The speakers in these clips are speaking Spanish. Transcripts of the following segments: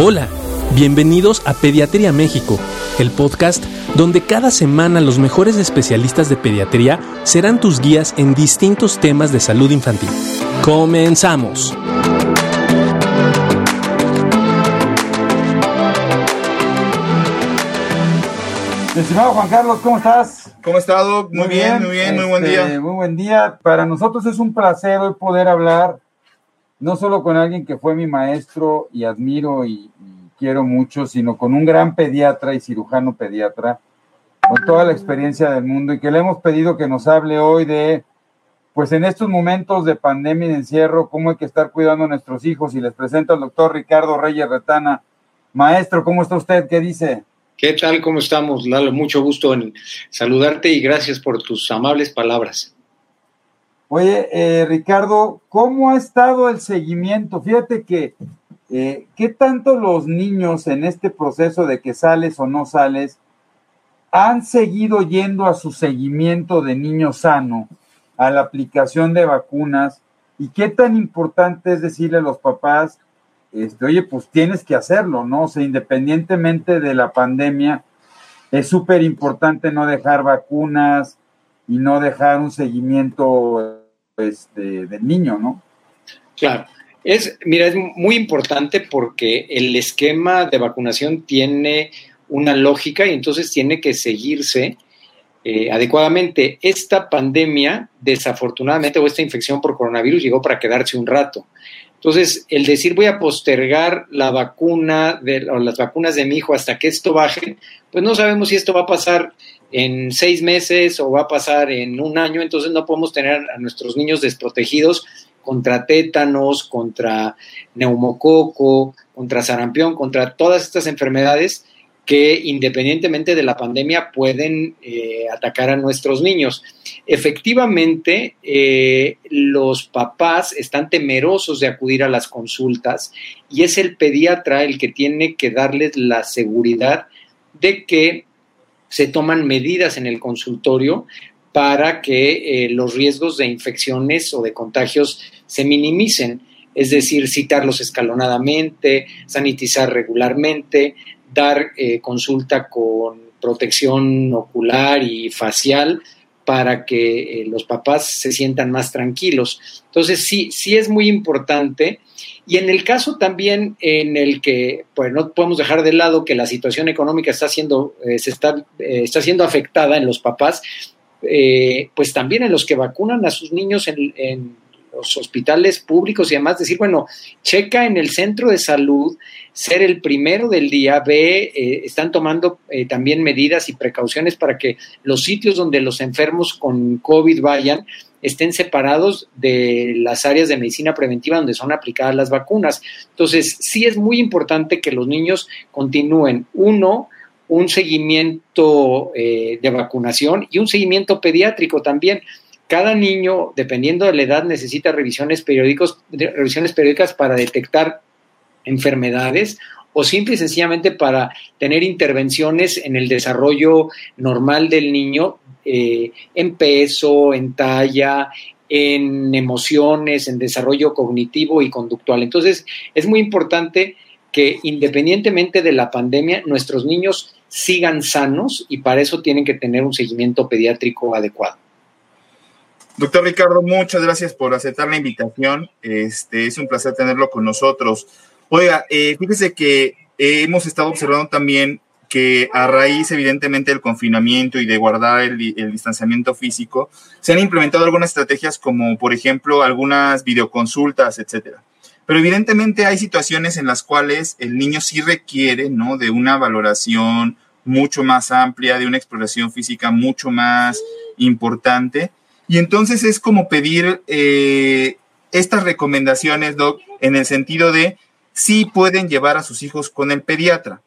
Hola, bienvenidos a Pediatría México, el podcast donde cada semana los mejores especialistas de pediatría serán tus guías en distintos temas de salud infantil. Comenzamos. Estimado Juan Carlos, ¿cómo estás? ¿Cómo estás, Doc? Muy, bien, muy bien, muy buen este, día. Muy buen día. Para nosotros es un placer hoy poder hablar no solo con alguien que fue mi maestro y admiro y, quiero mucho, sino con un gran pediatra y cirujano pediatra, con toda la experiencia del mundo y que le hemos pedido que nos hable hoy de, pues en estos momentos de pandemia y de encierro, cómo hay que estar cuidando a nuestros hijos y les presento al doctor Ricardo Reyes Retana. Maestro, ¿cómo está usted? ¿Qué dice? ¿Qué tal? ¿Cómo estamos, Lalo? Mucho gusto en saludarte y gracias por tus amables palabras. Oye, eh, Ricardo, ¿cómo ha estado el seguimiento? Fíjate que, eh, ¿qué tanto los niños en este proceso de que sales o no sales han seguido yendo a su seguimiento de niño sano, a la aplicación de vacunas? ¿Y qué tan importante es decirle a los papás, este, oye, pues tienes que hacerlo, ¿no? O sea, independientemente de la pandemia, es súper importante no dejar vacunas y no dejar un seguimiento este, del niño, ¿no? Claro. Es, mira, es muy importante porque el esquema de vacunación tiene una lógica y entonces tiene que seguirse eh, adecuadamente. Esta pandemia, desafortunadamente, o esta infección por coronavirus llegó para quedarse un rato. Entonces, el decir voy a postergar la vacuna de, o las vacunas de mi hijo hasta que esto baje, pues no sabemos si esto va a pasar en seis meses o va a pasar en un año, entonces no podemos tener a nuestros niños desprotegidos contra tétanos, contra neumococo, contra sarampión, contra todas estas enfermedades que independientemente de la pandemia pueden eh, atacar a nuestros niños. Efectivamente, eh, los papás están temerosos de acudir a las consultas y es el pediatra el que tiene que darles la seguridad de que se toman medidas en el consultorio para que eh, los riesgos de infecciones o de contagios se minimicen, es decir, citarlos escalonadamente, sanitizar regularmente, dar eh, consulta con protección ocular y facial para que eh, los papás se sientan más tranquilos. Entonces, sí, sí es muy importante. Y en el caso también en el que, pues no podemos dejar de lado que la situación económica está siendo, eh, se está, eh, está siendo afectada en los papás, eh, pues también en los que vacunan a sus niños en, en los hospitales públicos y además decir, bueno, checa en el centro de salud, ser el primero del día, ve, eh, están tomando eh, también medidas y precauciones para que los sitios donde los enfermos con COVID vayan estén separados de las áreas de medicina preventiva donde son aplicadas las vacunas. Entonces, sí es muy importante que los niños continúen, uno, un seguimiento eh, de vacunación y un seguimiento pediátrico también cada niño, dependiendo de la edad, necesita revisiones, periódicos, revisiones periódicas para detectar enfermedades o simple y sencillamente para tener intervenciones en el desarrollo normal del niño eh, en peso, en talla, en emociones, en desarrollo cognitivo y conductual. Entonces, es muy importante que independientemente de la pandemia, nuestros niños sigan sanos y para eso tienen que tener un seguimiento pediátrico adecuado. Doctor Ricardo, muchas gracias por aceptar la invitación. Este es un placer tenerlo con nosotros. Oiga, eh, fíjese que eh, hemos estado observando también que a raíz, evidentemente, del confinamiento y de guardar el, el, distanciamiento físico, se han implementado algunas estrategias como, por ejemplo, algunas videoconsultas, etcétera. Pero evidentemente hay situaciones en las cuales el niño sí requiere, ¿no? De una valoración mucho más amplia, de una exploración física mucho más importante. Y entonces es como pedir eh, estas recomendaciones, Doc, en el sentido de sí pueden llevar a sus hijos con el pediatra.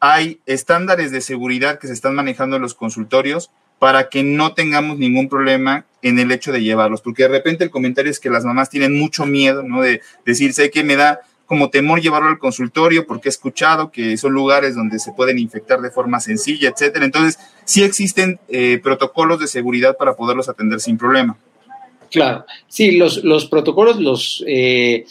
Hay estándares de seguridad que se están manejando en los consultorios para que no tengamos ningún problema en el hecho de llevarlos, porque de repente el comentario es que las mamás tienen mucho miedo, ¿no? De decir, sé que me da como temor llevarlo al consultorio porque he escuchado que son lugares donde se pueden infectar de forma sencilla, etcétera. Entonces, sí existen eh, protocolos de seguridad para poderlos atender sin problema. Claro, sí, los, los protocolos los, eh,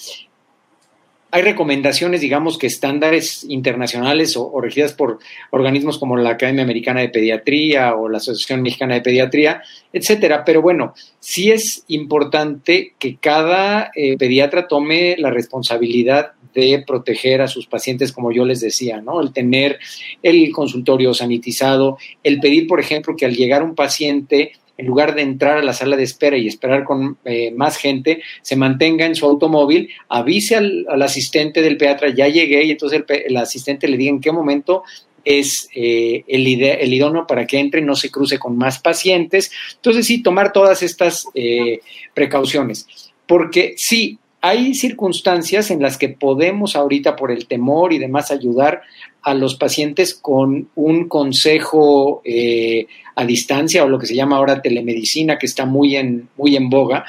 hay recomendaciones, digamos que estándares internacionales o, regidas por organismos como la Academia Americana de Pediatría o la Asociación Mexicana de Pediatría, etcétera. Pero bueno, sí es importante que cada eh, pediatra tome la responsabilidad de proteger a sus pacientes, como yo les decía, ¿no? El tener el consultorio sanitizado, el pedir, por ejemplo, que al llegar un paciente en lugar de entrar a la sala de espera y esperar con eh, más gente, se mantenga en su automóvil, avise al, asistente del pediatra, ya llegué, y entonces el, asistente le diga en qué momento es eh, el, el, idóneo para que entre y no se cruce con más pacientes. Entonces, sí, tomar todas estas eh, precauciones. Porque sí, hay circunstancias en las que podemos ahorita, por el temor y demás, ayudar a los pacientes con un consejo eh, a distancia o lo que se llama ahora telemedicina, que está muy en, muy en boga,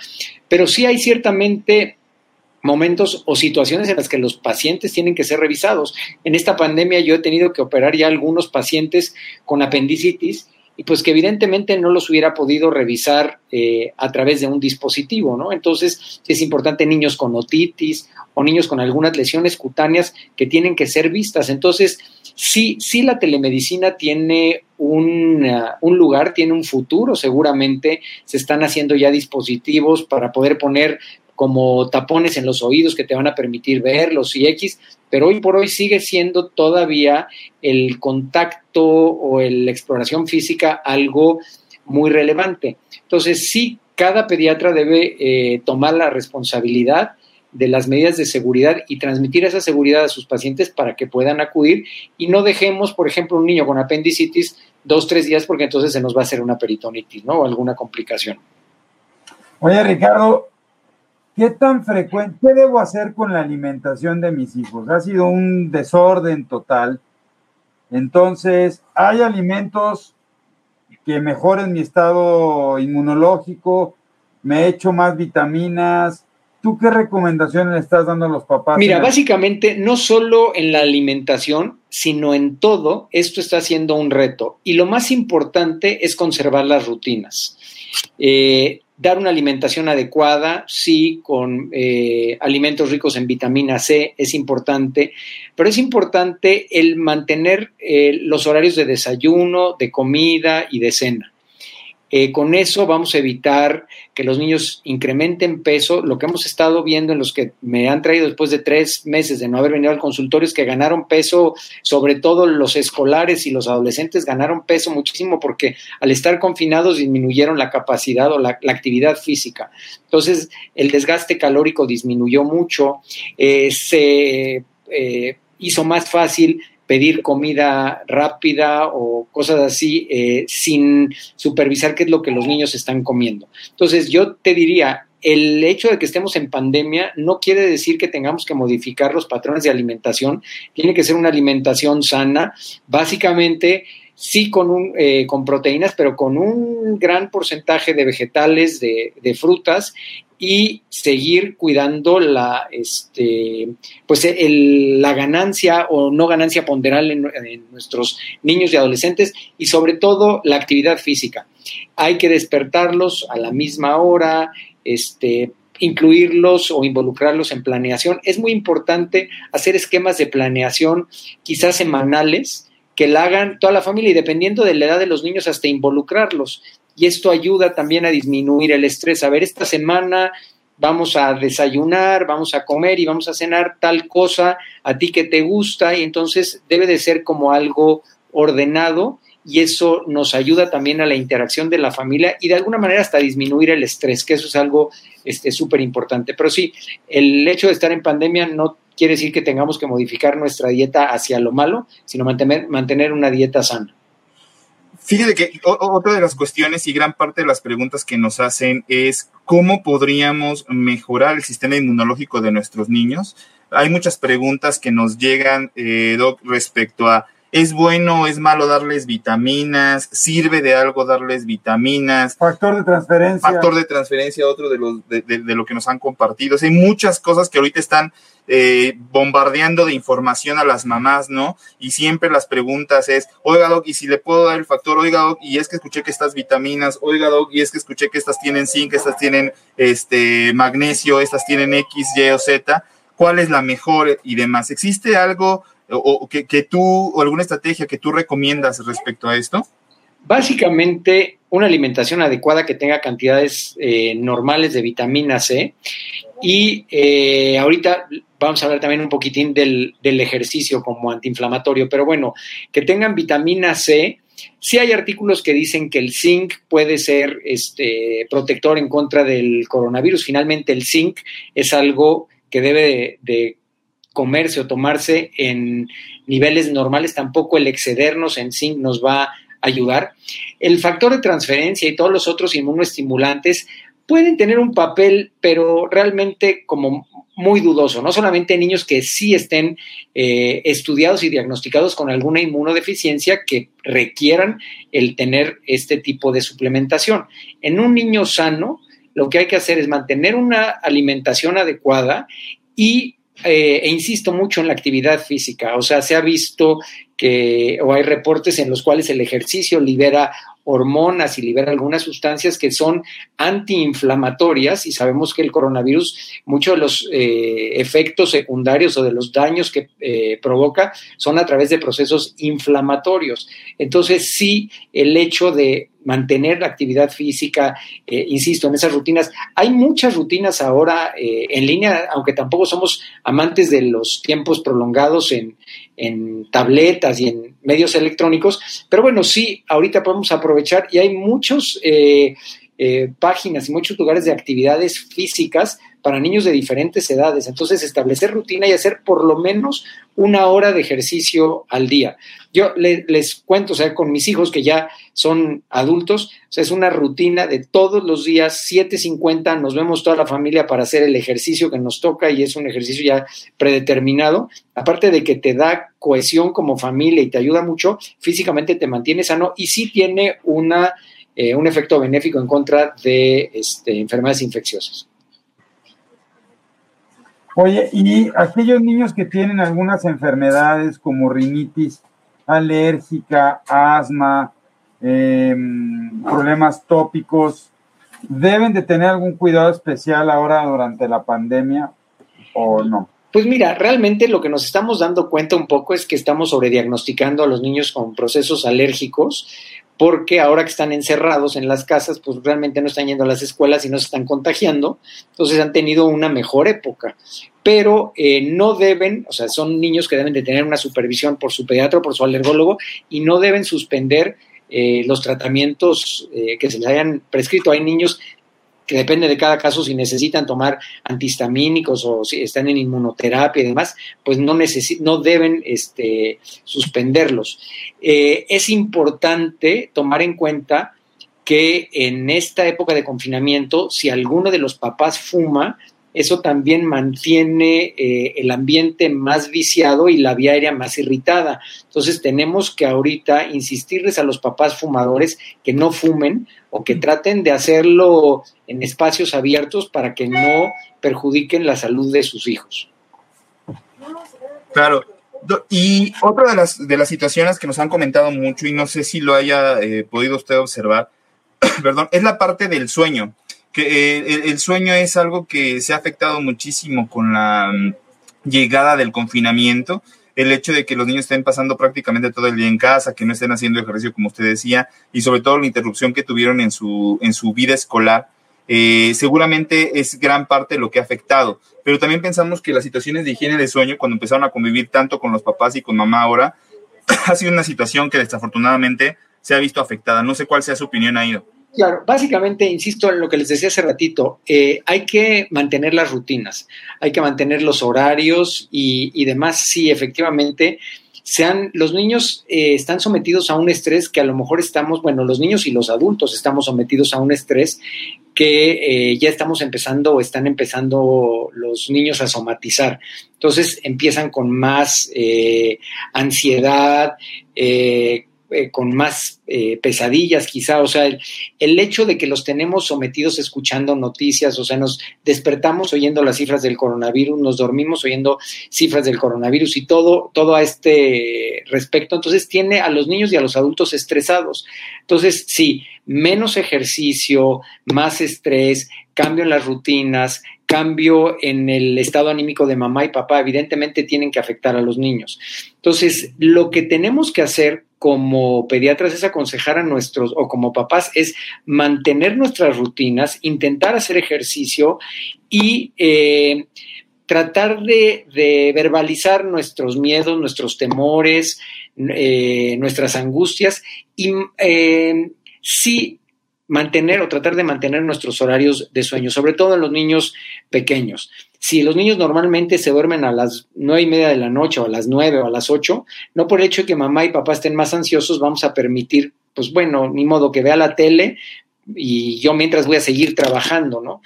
pero sí hay ciertamente momentos o situaciones en las que los pacientes tienen que ser revisados. En esta pandemia yo he tenido que operar ya algunos pacientes con apendicitis y pues que evidentemente no los hubiera podido revisar eh, a través de un dispositivo, ¿no? Entonces, es importante niños con otitis o niños con algunas lesiones cutáneas que tienen que ser vistas. Entonces, sí, sí la telemedicina tiene un, un lugar, tiene un futuro, seguramente se están haciendo ya dispositivos para poder poner como tapones en los oídos que te van a permitir verlos y X, pero hoy por hoy sigue siendo todavía el contacto o la exploración física algo muy relevante. Entonces, sí, cada pediatra debe eh, tomar la responsabilidad de las medidas de seguridad y transmitir esa seguridad a sus pacientes para que puedan acudir y no dejemos, por ejemplo, un niño con apendicitis dos, tres días porque entonces se nos va a hacer una peritonitis, ¿no? O alguna complicación. Oye, Ricardo, ¿Qué tan frecuente, qué debo hacer con la alimentación de mis hijos? Ha sido un desorden total. Entonces, hay alimentos que mejoren mi estado inmunológico, me echo más vitaminas. ¿Tú qué recomendaciones le estás dando a los papás? Mira, básicamente, no solo en la alimentación, sino en todo, esto está siendo un reto. Y lo más importante es conservar las rutinas. Eh, dar una alimentación adecuada, sí, con eh, alimentos ricos en vitamina C, es importante, pero es importante el mantener eh, los horarios de desayuno, de comida y de cena. Eh, con eso vamos a evitar que los niños incrementen peso. Lo que hemos estado viendo en los que me han traído después de tres meses de no haber venido al consultorio es que ganaron peso, sobre todo los escolares y los adolescentes ganaron peso muchísimo porque al estar confinados disminuyeron la capacidad o la, actividad física. Entonces, el desgaste calórico disminuyó mucho, eh, se eh, hizo más fácil pedir comida rápida o cosas así eh, sin supervisar qué es lo que los niños están comiendo. Entonces yo te diría, el hecho de que estemos en pandemia no quiere decir que tengamos que modificar los patrones de alimentación, tiene que ser una alimentación sana, básicamente sí con, un, eh, con proteínas, pero con un gran porcentaje de vegetales, de, de frutas y seguir cuidando la, este, pues la ganancia o no ganancia ponderal en, nuestros niños y adolescentes y sobre todo la actividad física. Hay que despertarlos a la misma hora, este, incluirlos o involucrarlos en planeación. Es muy importante hacer esquemas de planeación, quizás semanales, que la hagan toda la familia y dependiendo de la edad de los niños hasta involucrarlos y esto ayuda también a disminuir el estrés. A ver, esta semana vamos a desayunar, vamos a comer y vamos a cenar tal cosa a ti que te gusta y entonces debe de ser como algo ordenado y eso nos ayuda también a la interacción de la familia y de alguna manera hasta disminuir el estrés, que eso es algo súper este, importante. Pero sí, el hecho de estar en pandemia no quiere decir que tengamos que modificar nuestra dieta hacia lo malo, sino mantener, mantener una dieta sana. Fíjate que otra de las cuestiones y gran parte de las preguntas que nos hacen es cómo podríamos mejorar el sistema inmunológico de nuestros niños. Hay muchas preguntas que nos llegan, eh, Doc, respecto a ¿Es bueno o es malo darles vitaminas? ¿Sirve de algo darles vitaminas? Factor de transferencia. Factor de transferencia, otro de, los, de, de, lo que nos han compartido. hay muchas cosas que ahorita están eh, bombardeando de información a las mamás, ¿no? Y siempre las preguntas es, oiga, Doc, ¿y si le puedo dar el factor? Oiga, Doc, y es que escuché que estas vitaminas, oiga, Doc, y es que escuché que estas tienen zinc, estas tienen este magnesio, estas tienen X, Y o Z cuál es la mejor y demás. ¿Existe algo o, que, tú o alguna estrategia que tú recomiendas respecto a esto? Básicamente, una alimentación adecuada que tenga cantidades eh, normales de vitamina C. Y eh, ahorita vamos a hablar también un poquitín del, del, ejercicio como antiinflamatorio, pero bueno, que tengan vitamina C. Sí hay artículos que dicen que el zinc puede ser este, protector en contra del coronavirus. Finalmente, el zinc es algo que debe de comerse o tomarse en niveles normales. Tampoco el excedernos en zinc nos va a ayudar. El factor de transferencia y todos los otros inmunoestimulantes pueden tener un papel, pero realmente como muy dudoso, no solamente en niños que sí estén eh, estudiados y diagnosticados con alguna inmunodeficiencia que requieran el tener este tipo de suplementación. En un niño sano, lo que hay que hacer es mantener una alimentación adecuada y eh, e insisto mucho en la actividad física, o sea, se ha visto que, o hay reportes en los cuales el ejercicio libera hormonas y libera algunas sustancias que son antiinflamatorias y sabemos que el coronavirus, muchos de los eh, efectos secundarios o de los daños que eh, provoca son a través de procesos inflamatorios. Entonces, sí, el hecho de mantener la actividad física, eh, insisto, en esas rutinas. Hay muchas rutinas ahora en línea, aunque tampoco somos amantes de los tiempos prolongados en, en tabletas y en medios electrónicos, pero bueno, sí, ahorita podemos aprovechar y hay muchos eh, eh, páginas y muchos lugares de actividades físicas para niños de diferentes edades. Entonces, establecer rutina y hacer por lo menos una hora de ejercicio al día. Yo les cuento, o sea, con mis hijos que ya son adultos, o sea, es una rutina de todos los días, 7.50, nos vemos toda la familia para hacer el ejercicio que nos toca y es un ejercicio ya predeterminado. Aparte de que te da cohesión como familia y te ayuda mucho, físicamente te mantiene sano y sí tiene una eh, un efecto benéfico en contra de este, enfermedades infecciosas. Oye, y aquellos niños que tienen algunas enfermedades como rinitis alérgica, asma, em, problemas tópicos, ¿deben de tener algún cuidado especial ahora durante la pandemia o no? Pues mira, realmente lo que nos estamos dando cuenta un poco es que estamos sobrediagnosticando a los niños con procesos alérgicos porque ahora que están encerrados en las casas, pues realmente no están yendo a las escuelas y no se están contagiando, entonces han tenido una mejor época. Pero eh, no deben, o sea, son niños que deben de tener una supervisión por su pediatra por su alergólogo y no deben suspender eh, los tratamientos eh, que se les hayan prescrito. Hay niños que depende de cada caso si necesitan tomar antihistamínicos o si están en inmunoterapia y demás, pues no, no deben este, suspenderlos. Eh, es importante tomar en cuenta que en esta época de confinamiento, si alguno de los papás fuma, eso también mantiene eh, el ambiente más viciado y la vía aérea más irritada. Entonces tenemos que ahorita insistirles a los papás fumadores que no fumen o que traten de hacerlo en espacios abiertos para que no perjudiquen la salud de sus hijos. Claro. Y otra de las, de las situaciones que nos han comentado mucho, y no sé si lo haya eh, podido usted observar, perdón, es la parte del sueño que eh, el, sueño es algo que se ha afectado muchísimo con la mm, llegada del confinamiento, el hecho de que los niños estén pasando prácticamente todo el día en casa, que no estén haciendo ejercicio como usted decía, y sobre todo la interrupción que tuvieron en su, en su vida escolar, eh, seguramente es gran parte lo que ha afectado. Pero también pensamos que las situaciones de higiene de sueño, cuando empezaron a convivir tanto con los papás y con mamá ahora, ha sido una situación que desafortunadamente se ha visto afectada. No sé cuál sea su opinión ahí. Claro, básicamente, insisto en lo que les decía hace ratito, eh, hay que mantener las rutinas, hay que mantener los horarios y, demás. Sí, efectivamente, sean, los niños eh, están sometidos a un estrés que a lo mejor estamos, bueno, los niños y los adultos estamos sometidos a un estrés que eh, ya estamos empezando o están empezando los niños a somatizar. Entonces empiezan con más ansiedad, eh, con más eh, pesadillas quizá, o sea, el, hecho de que los tenemos sometidos escuchando noticias, o sea, nos despertamos oyendo las cifras del coronavirus, nos dormimos oyendo cifras del coronavirus y todo, todo a este respecto, entonces tiene a los niños y a los adultos estresados. Entonces, sí, menos ejercicio, más estrés, cambio en las rutinas, cambio en el estado anímico de mamá y papá, evidentemente tienen que afectar a los niños. Entonces, lo que tenemos que hacer como pediatras es aconsejar a nuestros, o como papás, es mantener nuestras rutinas, intentar hacer ejercicio y eh, tratar de, verbalizar nuestros miedos, nuestros temores, eh, nuestras angustias y eh, sí mantener o tratar de mantener nuestros horarios de sueño, sobre todo en los niños pequeños. Si los niños normalmente se duermen a las nueve y media de la noche o a las nueve o a las ocho, no por el hecho de que mamá y papá estén más ansiosos, vamos a permitir, pues bueno, ni modo que vea la tele y yo mientras voy a seguir trabajando, ¿no?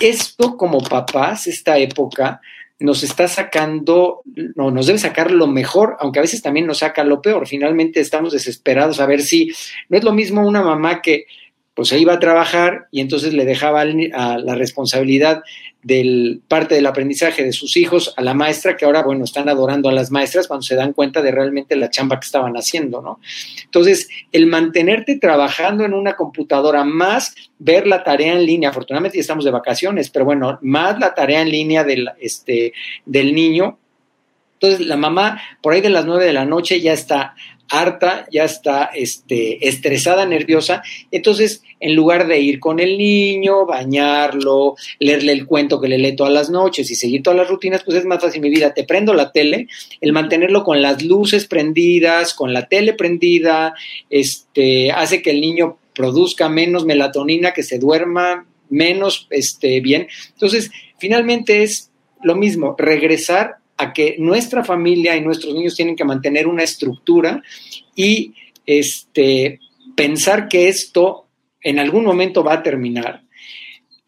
Esto como papás, esta época, nos está sacando, no, nos debe sacar lo mejor, aunque a veces también nos saca lo peor. Finalmente estamos desesperados a ver si no es lo mismo una mamá que pues se iba a trabajar y entonces le dejaba la responsabilidad del parte del aprendizaje de sus hijos a la maestra, que ahora, bueno, están adorando a las maestras cuando se dan cuenta de realmente la chamba que estaban haciendo, ¿no? Entonces, el mantenerte trabajando en una computadora, más ver la tarea en línea, afortunadamente ya estamos de vacaciones, pero bueno, más la tarea en línea del, este, del niño, entonces la mamá por ahí de las nueve de la noche ya está harta, ya está este, estresada, nerviosa. Entonces, en lugar de ir con el niño, bañarlo, leerle el cuento que le lee todas las noches y seguir todas las rutinas, pues es más fácil mi vida. Te prendo la tele, el mantenerlo con las luces prendidas, con la tele prendida, este, hace que el niño produzca menos melatonina, que se duerma menos este, bien. Entonces, finalmente es lo mismo, regresar a que nuestra familia y nuestros niños tienen que mantener una estructura y este, pensar que esto en algún momento va a terminar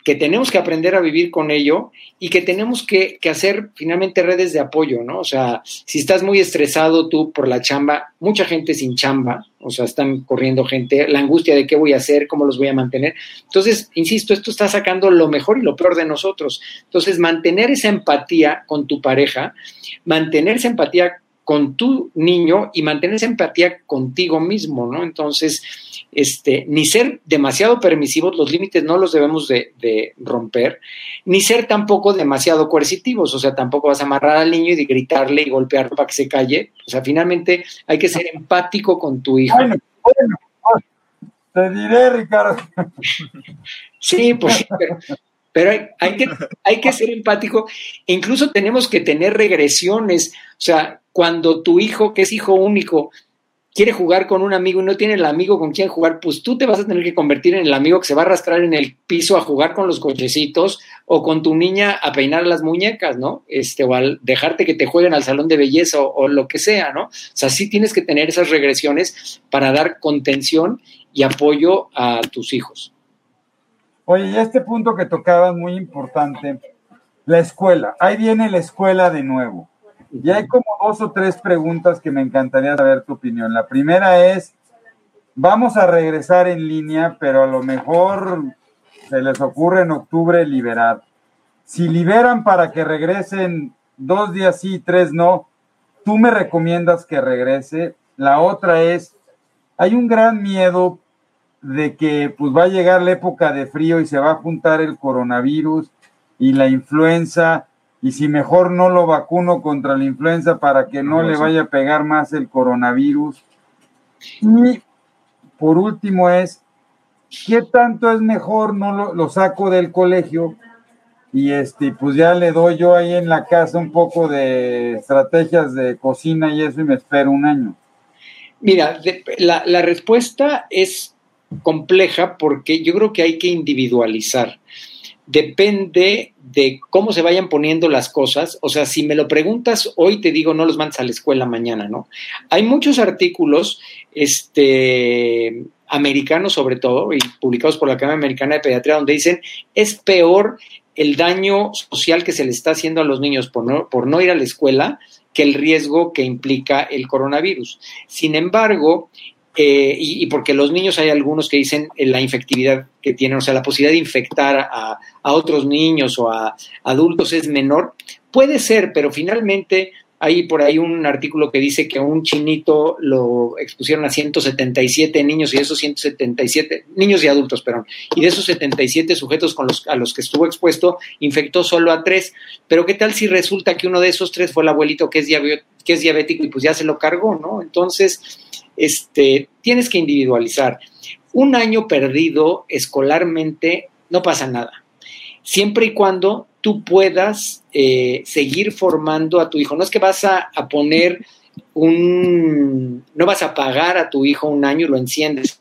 que tenemos que aprender a vivir con ello y que tenemos que, hacer finalmente redes de apoyo, ¿no? O sea, si estás muy estresado tú por la chamba, mucha gente sin chamba, o sea, están corriendo gente, la angustia de qué voy a hacer, cómo los voy a mantener. Entonces, insisto, esto está sacando lo mejor y lo peor de nosotros. Entonces, mantener esa empatía con tu pareja, mantener esa empatía con tu niño y mantener esa empatía contigo mismo, ¿no? Entonces, este, ni ser demasiado permisivos, los límites no los debemos de, romper, ni ser tampoco demasiado coercitivos, o sea, tampoco vas a amarrar al niño y gritarle y golpearlo para que se calle, o sea, finalmente hay que ser empático con tu hijo. Bueno, bueno, te diré, Ricardo. Sí, pues pero, pero hay, hay, que, hay que ser empático, e incluso tenemos que tener regresiones, o sea, cuando tu hijo, que es hijo único, quiere jugar con un amigo y no tiene el amigo con quien jugar, pues tú te vas a tener que convertir en el amigo que se va a arrastrar en el piso a jugar con los cochecitos o con tu niña a peinar las muñecas, ¿no? Este, o al dejarte que te jueguen al salón de belleza o, lo que sea, ¿no? O sea, sí tienes que tener esas regresiones para dar contención y apoyo a tus hijos. Oye, y este punto que tocabas muy importante, la escuela. Ahí viene la escuela de nuevo. Y hay como dos o tres preguntas que me encantaría saber tu opinión. La primera es, vamos a regresar en línea, pero a lo mejor se les ocurre en octubre liberar. Si liberan para que regresen dos días sí, tres no, tú me recomiendas que regrese. La otra es, hay un gran miedo de que pues va a llegar la época de frío y se va a juntar el coronavirus y la influenza y si mejor no lo vacuno contra la influenza para que no, le vaya a pegar más el coronavirus. Y por último es, ¿qué tanto es mejor no lo, saco del colegio? Y este, pues ya le doy yo ahí en la casa un poco de estrategias de cocina y eso y me espero un año. Mira, la, la respuesta es compleja porque yo creo que hay que individualizar depende de cómo se vayan poniendo las cosas. O sea, si me lo preguntas hoy, te digo, no los mandes a la escuela mañana, ¿no? Hay muchos artículos, este, americanos sobre todo, y publicados por la Academia Americana de Pediatría, donde dicen, es peor el daño social que se le está haciendo a los niños por no, por no ir a la escuela que el riesgo que implica el coronavirus. Sin embargo, eh, y, porque los niños hay algunos que dicen eh, la infectividad que tienen, o sea, la posibilidad de infectar a, otros niños o a adultos es menor. Puede ser, pero finalmente hay por ahí un artículo que dice que un chinito lo expusieron a 177 niños y esos 177, niños y adultos, perdón, y de esos 77 sujetos con los, a los que estuvo expuesto, infectó solo a tres. Pero ¿qué tal si resulta que uno de esos tres fue el abuelito que es, que es diabético y pues ya se lo cargó, ¿no? Entonces, este, tienes que individualizar. Un año perdido escolarmente no pasa nada, siempre y cuando tú puedas eh, seguir formando a tu hijo. No es que vas a, poner un, no vas a pagar a tu hijo un año y lo enciendes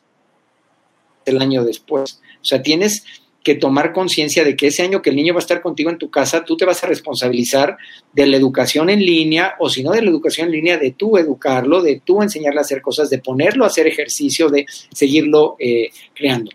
el año después. O sea, tienes que tomar conciencia de que ese año que el niño va a estar contigo en tu casa, tú te vas a responsabilizar de la educación en línea, o si no de la educación en línea, de tú educarlo, de tú enseñarle a hacer cosas, de ponerlo a hacer ejercicio, de seguirlo eh, creando.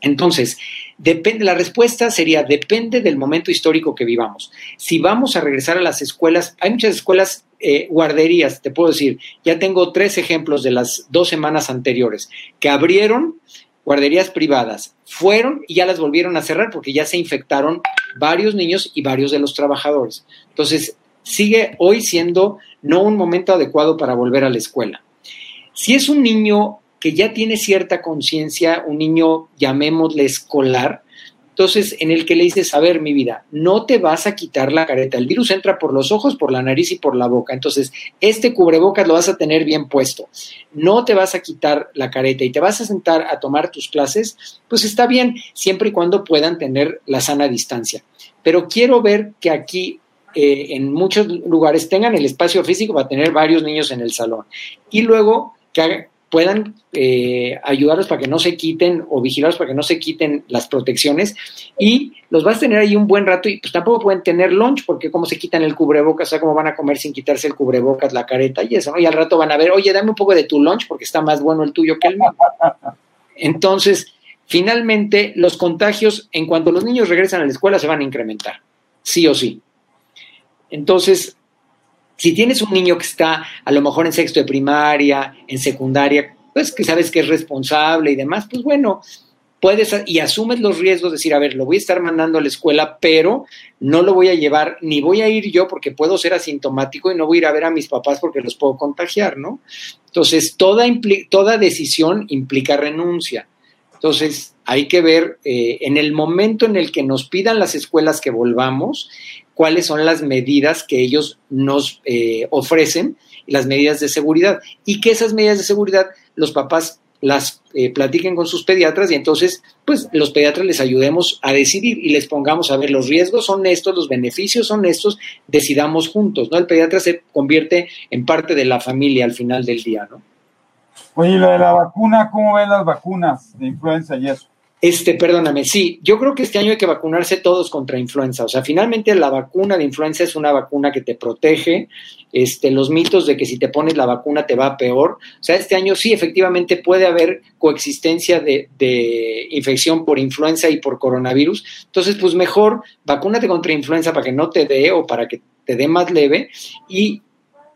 Entonces, Depende, la respuesta sería, depende del momento histórico que vivamos. Si vamos a regresar a las escuelas, hay muchas escuelas, eh, guarderías, te puedo decir, ya tengo tres ejemplos de las dos semanas anteriores, que abrieron guarderías privadas, fueron y ya las volvieron a cerrar porque ya se infectaron varios niños y varios de los trabajadores. Entonces, sigue hoy siendo no un momento adecuado para volver a la escuela. Si es un niño que ya tiene cierta conciencia, un niño, llamémosle escolar, entonces en el que le dices, a ver, mi vida, no te vas a quitar la careta, el virus entra por los ojos, por la nariz y por la boca, entonces este cubrebocas lo vas a tener bien puesto, no te vas a quitar la careta y te vas a sentar a tomar tus clases, pues está bien, siempre y cuando puedan tener la sana distancia. Pero quiero ver que aquí eh, en muchos lugares tengan el espacio físico para tener varios niños en el salón. Y luego que puedan eh, ayudarlos para que no se quiten o vigilarlos para que no se quiten las protecciones y los vas a tener ahí un buen rato y pues tampoco pueden tener lunch porque como se quitan el cubrebocas, o sea, cómo van a comer sin quitarse el cubrebocas, la careta y eso, ¿no? Y al rato van a ver, oye, dame un poco de tu lunch porque está más bueno el tuyo que el mío. Entonces, finalmente, los contagios, en cuanto los niños regresan a la escuela, se van a incrementar, sí o sí. Entonces, si tienes un niño que está a lo mejor en sexto de primaria, en secundaria, pues que sabes que es responsable y demás, pues bueno, puedes y asumes los riesgos de decir, a ver, lo voy a estar mandando a la escuela, pero no lo voy a llevar, ni voy a ir yo porque puedo ser asintomático y no voy a ir a ver a mis papás porque los puedo contagiar, ¿no? Entonces, toda, toda decisión implica renuncia. Entonces, hay que ver eh, en el momento en el que nos pidan las escuelas que volvamos, cuáles son las medidas que ellos nos eh, ofrecen, las medidas de seguridad, y que esas medidas de seguridad los papás las eh, platiquen con sus pediatras y entonces, pues los pediatras les ayudemos a decidir y les pongamos a ver los riesgos son estos, los beneficios son estos, decidamos juntos, ¿no? El pediatra se convierte en parte de la familia al final del día, ¿no? Oye, lo de la vacuna, ¿cómo ven las vacunas de influenza y eso? Este, perdóname, sí, yo creo que este año hay que vacunarse todos contra influenza. O sea, finalmente la vacuna de influenza es una vacuna que te protege. Este, los mitos de que si te pones la vacuna te va peor. O sea, este año sí, efectivamente puede haber coexistencia de, de infección por influenza y por coronavirus. Entonces, pues mejor vacúnate contra influenza para que no te dé o para que te dé más leve y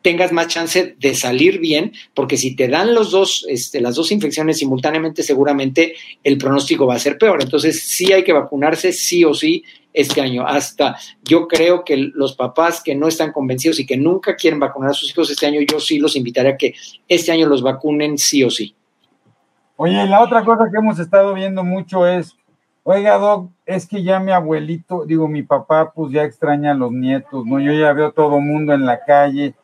tengas más chance de salir bien, porque si te dan los dos, este, las dos infecciones simultáneamente, seguramente el pronóstico va a ser peor. Entonces, sí hay que vacunarse, sí o sí, este año. Hasta yo creo que los papás que no están convencidos y que nunca quieren vacunar a sus hijos este año, yo sí los invitaré a que este año los vacunen sí o sí. Oye, la otra cosa que hemos estado viendo mucho es, oiga, Doc, es que ya mi abuelito, digo, mi papá, pues ya extraña a los nietos, ¿no? Yo ya veo todo mundo en la calle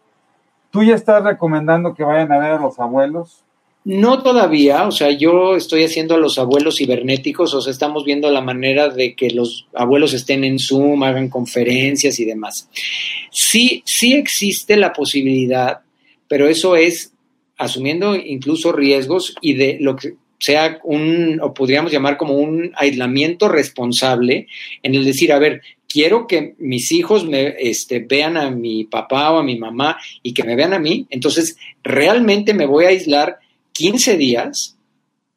¿Tú ya estás recomendando que vayan a ver a los abuelos? No todavía, o sea, yo estoy haciendo a los abuelos cibernéticos, o sea, estamos viendo la manera de que los abuelos estén en Zoom, hagan conferencias y demás. Sí, sí existe la posibilidad, pero eso es asumiendo incluso riesgos y de lo que sea un, o podríamos llamar como un aislamiento responsable, en el decir, a ver, quiero que mis hijos me este, vean a mi papá o a mi mamá y que me vean a mí, entonces realmente me voy a aislar 15 días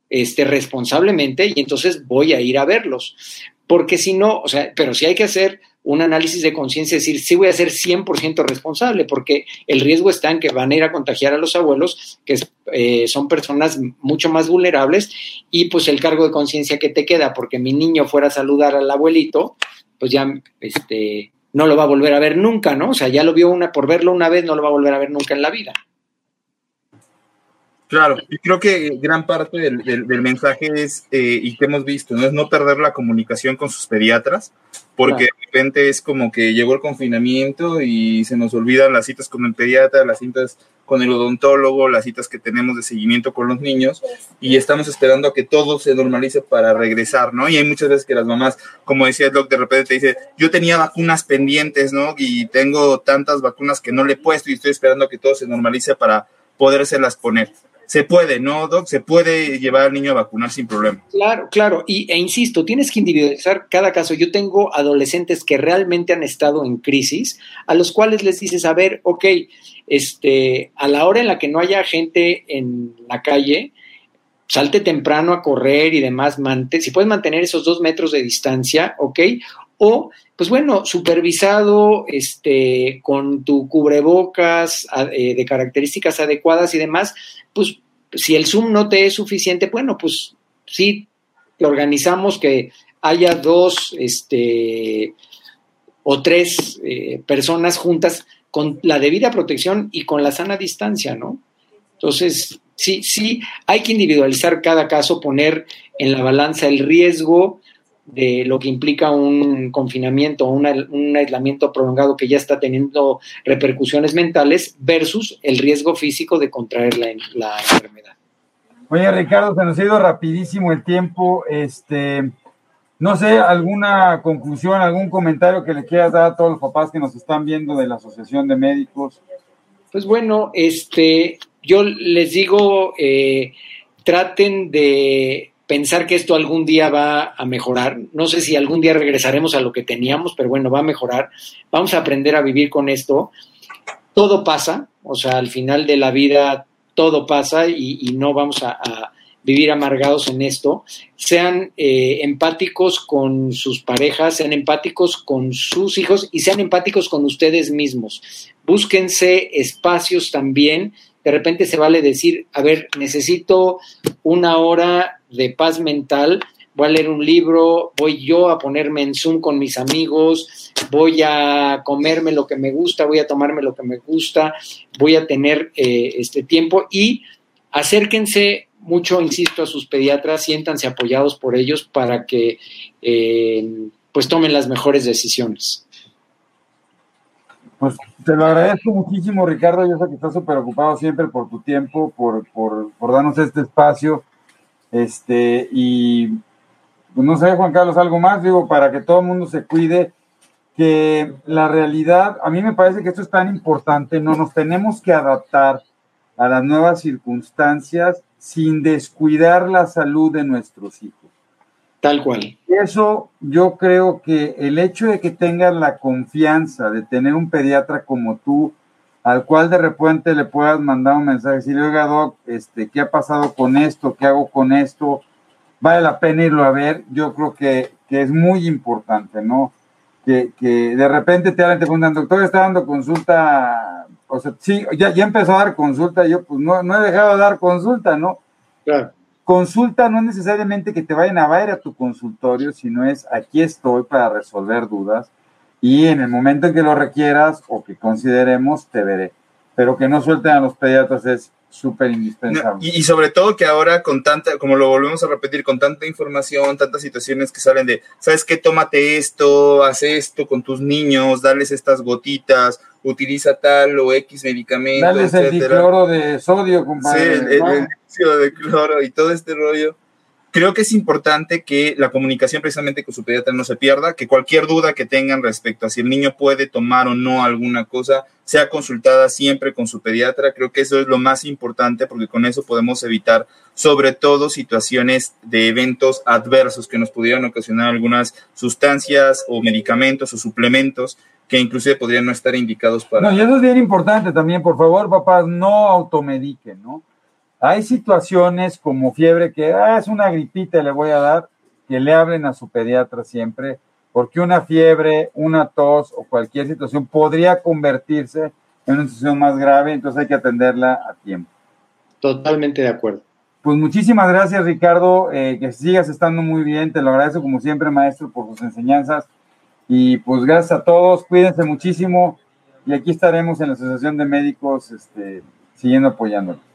este, responsablemente y entonces voy a ir a verlos. Porque si no, o sea, pero si hay que hacer un análisis de conciencia, decir, sí voy a ser 100% responsable, porque el riesgo está en que van a ir a contagiar a los abuelos, que eh, son personas mucho más vulnerables, y pues el cargo de conciencia que te queda, porque mi niño fuera a saludar al abuelito, pues ya este, no lo va a volver a ver nunca, ¿no? O sea, ya lo vio una, por verlo una vez, no lo va a volver a ver nunca en la vida. Claro, y creo que gran parte del, mensaje es, eh, y que hemos visto, ¿no? es no perder la comunicación con sus pediatras, porque de repente es como que llegó el confinamiento y se nos olvidan las citas con el pediatra, las citas con el odontólogo, las citas que tenemos de seguimiento con los niños, y estamos esperando a que todo se normalice para regresar, ¿no? Y hay muchas veces que las mamás, como decía doc, de repente te dice, yo tenía vacunas pendientes, ¿no? Y tengo tantas vacunas que no le he puesto y estoy esperando a que todo se normalice para podérselas poner se puede, ¿no, Doc? Se puede llevar al niño a vacunar sin problema. Claro, claro. Y, e insisto, tienes que individualizar cada caso. Yo tengo adolescentes que realmente han estado en crisis, a los cuales les dices, a ver, ok, este, a la hora en la que no haya gente en la calle, salte temprano a correr y demás, si puedes mantener esos dos metros de distancia, ok, o pues bueno, supervisado, este, con tu cubrebocas eh, de características adecuadas y demás, pues si el Zoom no te es suficiente, bueno, pues sí, organizamos que haya dos, este, o tres eh, personas juntas con la debida protección y con la sana distancia, ¿no? Entonces, sí, sí, hay que individualizar cada caso, poner en la balanza el riesgo de lo que implica un confinamiento o un aislamiento prolongado que ya está teniendo repercusiones mentales versus el riesgo físico de contraer la, la enfermedad. Oye, Ricardo, se nos ha ido rapidísimo el tiempo. Este, no sé, alguna conclusión, algún comentario que le quieras dar a todos los papás que nos están viendo de la Asociación de Médicos. Pues bueno, este, yo les digo, eh, traten de pensar que esto algún día va a mejorar. No sé si algún día regresaremos a lo que teníamos, pero bueno, va a mejorar. Vamos a aprender a vivir con esto. Todo pasa, o sea, al final de la vida todo pasa y, no vamos a, vivir amargados en esto. Sean eh, empáticos con sus parejas, sean empáticos con sus hijos y sean empáticos con ustedes mismos. Búsquense espacios también de repente se vale decir, a ver, necesito una hora de paz mental, voy a leer un libro, voy yo a ponerme en Zoom con mis amigos, voy a comerme lo que me gusta, voy a tomarme lo que me gusta, voy a tener eh, este tiempo y acérquense mucho, insisto, a sus pediatras, siéntanse apoyados por ellos para que eh, pues tomen las mejores decisiones. Pues te lo agradezco muchísimo, Ricardo. Yo sé que estás súper ocupado siempre por tu tiempo, por, por, darnos este espacio. Este, y pues no sé, Juan Carlos, algo más, digo, para que todo el mundo se cuide, que la realidad, a mí me parece que esto es tan importante, no nos tenemos que adaptar a las nuevas circunstancias sin descuidar la salud de nuestros hijos. Tal cual. Eso yo creo que el hecho de que tengas la confianza de tener un pediatra como tú, al cual de repente le puedas mandar un mensaje, decirle, oiga, doc, este, ¿qué ha pasado con esto? ¿Qué hago con esto? Vale la pena irlo a ver. Yo creo que, es muy importante, ¿no? Que, de repente te hablan, te preguntan, doctor, está dando consulta, o sea, sí, ya, ya empezó a dar consulta, yo pues no, no he dejado de dar consulta, ¿no? Claro. Consulta no es necesariamente que te vayan a ver a tu consultorio, sino es aquí estoy para resolver dudas y en el momento en que lo requieras o que consideremos, te veré. Pero que no suelten a los pediatras es súper indispensable. y, sobre todo que ahora con tanta, como lo volvemos a repetir, con tanta información, tantas situaciones que salen de, ¿sabes qué? Tómate esto, haz esto con tus niños, dales estas gotitas, utiliza tal o X medicamento. Dales el dicloro de sodio, compadre. Sí, el, de cloro y todo este rollo. Creo que es importante que la comunicación precisamente con su pediatra no se pierda, que cualquier duda que tengan respecto a si el niño puede tomar o no alguna cosa sea consultada siempre con su pediatra. Creo que eso es lo más importante porque con eso podemos evitar sobre todo situaciones de eventos adversos que nos pudieran ocasionar algunas sustancias o medicamentos o suplementos que inclusive podrían no estar indicados para... No, y eso es bien importante también, por favor, papás, no automediquen, ¿no? Hay situaciones como fiebre que ah, es una gripita, le voy a dar, que le hablen a su pediatra siempre, porque una fiebre, una tos o cualquier situación podría convertirse en una situación más grave, entonces hay que atenderla a tiempo. Totalmente de acuerdo. Pues muchísimas gracias, Ricardo, eh, que sigas estando muy bien, te lo agradezco como siempre, maestro, por sus enseñanzas. Y pues gracias a todos, cuídense muchísimo y aquí estaremos en la Asociación de Médicos este, siguiendo apoyándolos.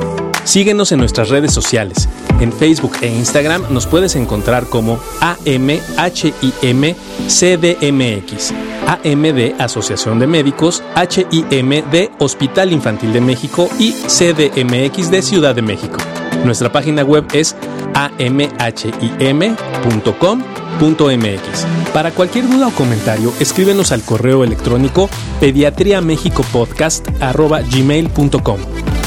Síguenos en nuestras redes sociales. En Facebook e Instagram nos puedes encontrar como AMHIMCDMX. AM de Asociación de Médicos, HIM de Hospital Infantil de México y CDMX de Ciudad de México. Nuestra página web es amhim.com.mx. Para cualquier duda o comentario, escríbenos al correo electrónico pediatriamexicopodcast.gmail.com.